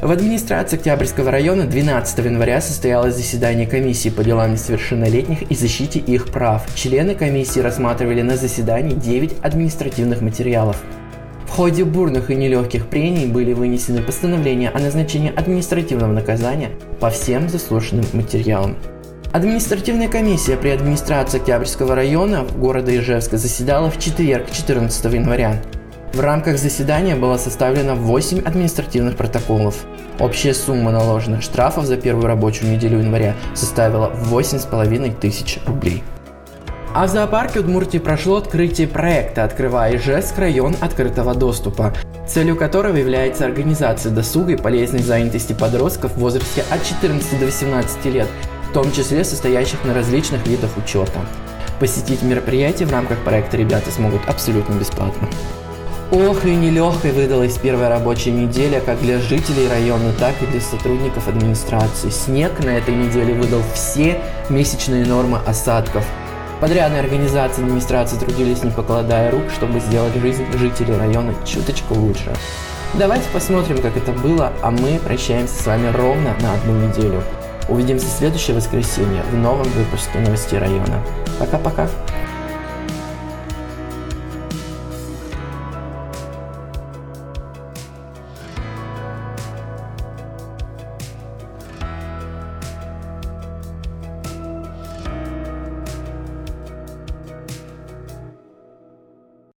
В администрации Октябрьского района 12 января состоялось заседание комиссии по делам несовершеннолетних и защите их прав. Члены комиссии рассматривали на заседании 9 административных материалов. В ходе бурных и нелегких прений были вынесены постановления о назначении административного наказания по всем заслушанным материалам. Административная комиссия при администрации Октябрьского района города Ижевска заседала в четверг 14 января. В рамках заседания было составлено 8 административных протоколов. Общая сумма наложенных штрафов за первую рабочую неделю января составила 8,5 тысяч рублей. А в зоопарке Удмуртии прошло открытие проекта «Открывая Ижевск. Район открытого доступа», целью которого является организация досуга и полезной занятости подростков в возрасте от 14 до 18 лет, в том числе состоящих на различных видах учета. Посетить мероприятие в рамках проекта ребята смогут абсолютно бесплатно. Ох и нелегкой выдалась первая рабочая неделя как для жителей района, так и для сотрудников администрации. Снег на этой неделе выдал все месячные нормы осадков. Подрядные организации администрации трудились не покладая рук, чтобы сделать жизнь жителей района чуточку лучше. Давайте посмотрим, как это было, а мы прощаемся с вами ровно на одну неделю. Увидимся в следующее воскресенье в новом выпуске новостей района. Пока-пока.